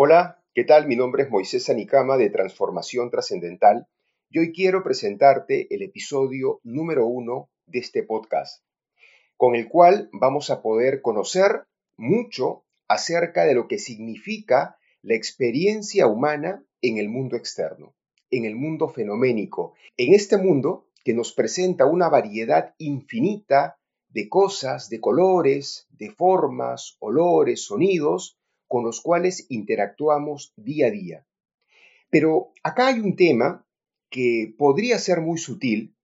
Hola, ¿qué tal? Mi nombre es Moisés Anicama de Transformación Trascendental y hoy quiero presentarte el episodio número uno de este podcast, con el cual vamos a poder conocer mucho acerca de lo que significa la experiencia humana en el mundo externo, en el mundo fenoménico, en este mundo que nos presenta una variedad infinita de cosas, de colores, de formas, olores, sonidos, con los cuales interactuamos día a día. Pero acá hay un tema que podría ser muy sutil,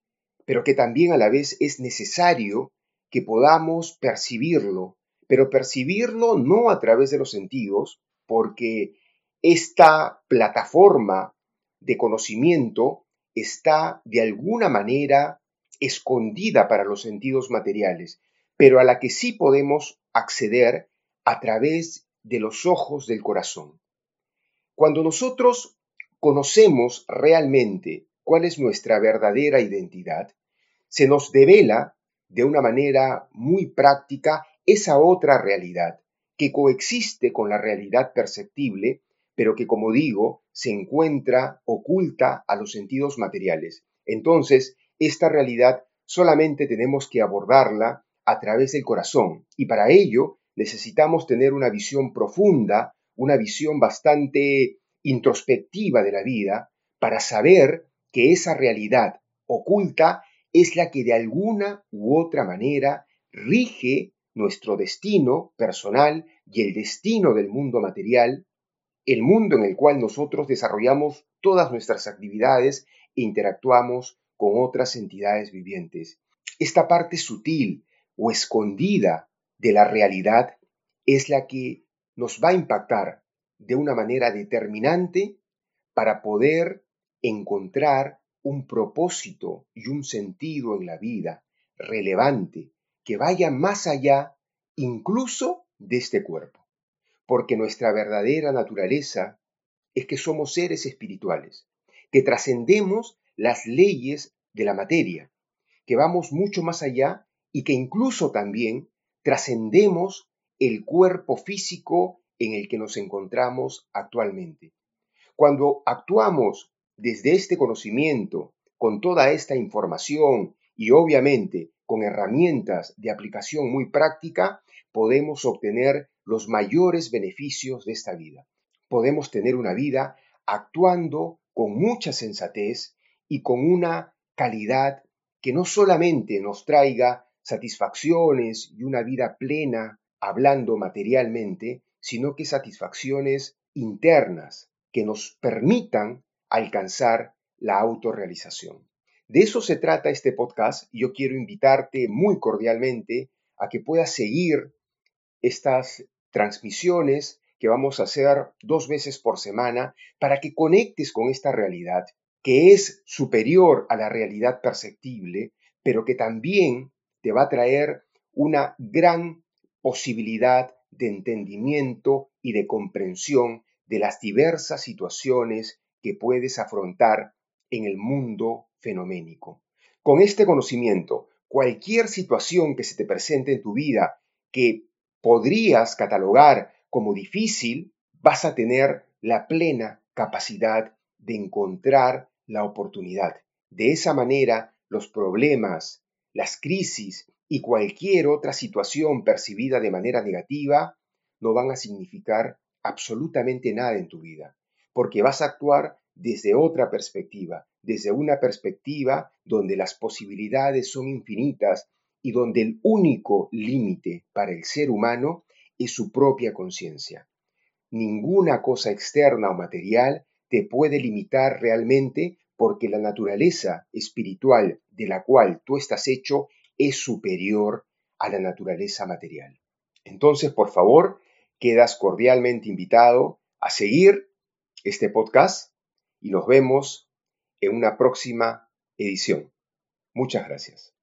pero que también a la vez es necesario que podamos percibirlo, pero percibirlo no a través de los sentidos, porque esta plataforma de conocimiento está de alguna manera escondida para los sentidos materiales, pero a la que sí podemos acceder a través de los ojos del corazón. Cuando nosotros conocemos realmente cuál es nuestra verdadera identidad, se nos devela de una manera muy práctica esa otra realidad que coexiste con la realidad perceptible, pero que, como digo, se encuentra oculta a los sentidos materiales. Entonces, esta realidad solamente tenemos que abordarla a través del corazón, y para ello necesitamos tener una visión profunda, una visión bastante introspectiva de la vida, para saber que esa realidad oculta es la que de alguna u otra manera rige nuestro destino personal y el destino del mundo material, el mundo en el cual nosotros desarrollamos todas nuestras actividades e interactuamos con otras entidades vivientes. Esta parte sutil o escondida de la realidad es la que nos va a impactar de una manera determinante para poder encontrar un propósito y un sentido en la vida relevante que vaya más allá incluso de este cuerpo. Porque nuestra verdadera naturaleza es que somos seres espirituales, que trascendemos las leyes de la materia, que vamos mucho más allá y que incluso también trascendemos el cuerpo físico en el que nos encontramos actualmente. Cuando actuamos desde este conocimiento, con toda esta información y obviamente con herramientas de aplicación muy práctica, podemos obtener los mayores beneficios de esta vida. Podemos tener una vida actuando con mucha sensatez y con una calidad que no solamente nos traiga satisfacciones y una vida plena hablando materialmente, sino que satisfacciones internas que nos permitan alcanzar la autorrealización. De eso se trata este podcast y yo quiero invitarte muy cordialmente a que puedas seguir estas transmisiones que vamos a hacer dos veces por semana para que conectes con esta realidad que es superior a la realidad perceptible, pero que también te va a traer una gran posibilidad de entendimiento y de comprensión de las diversas situaciones que puedes afrontar en el mundo fenoménico. Con este conocimiento, cualquier situación que se te presente en tu vida que podrías catalogar como difícil, vas a tener la plena capacidad de encontrar la oportunidad. De esa manera, los problemas, las crisis y cualquier otra situación percibida de manera negativa no van a significar absolutamente nada en tu vida, porque vas a actuar desde otra perspectiva, desde una perspectiva donde las posibilidades son infinitas y donde el único límite para el ser humano es su propia conciencia. Ninguna cosa externa o material te puede limitar realmente porque la naturaleza espiritual de la cual tú estás hecho es superior a la naturaleza material. Entonces, por favor, quedas cordialmente invitado a seguir este podcast y nos vemos en una próxima edición. Muchas gracias.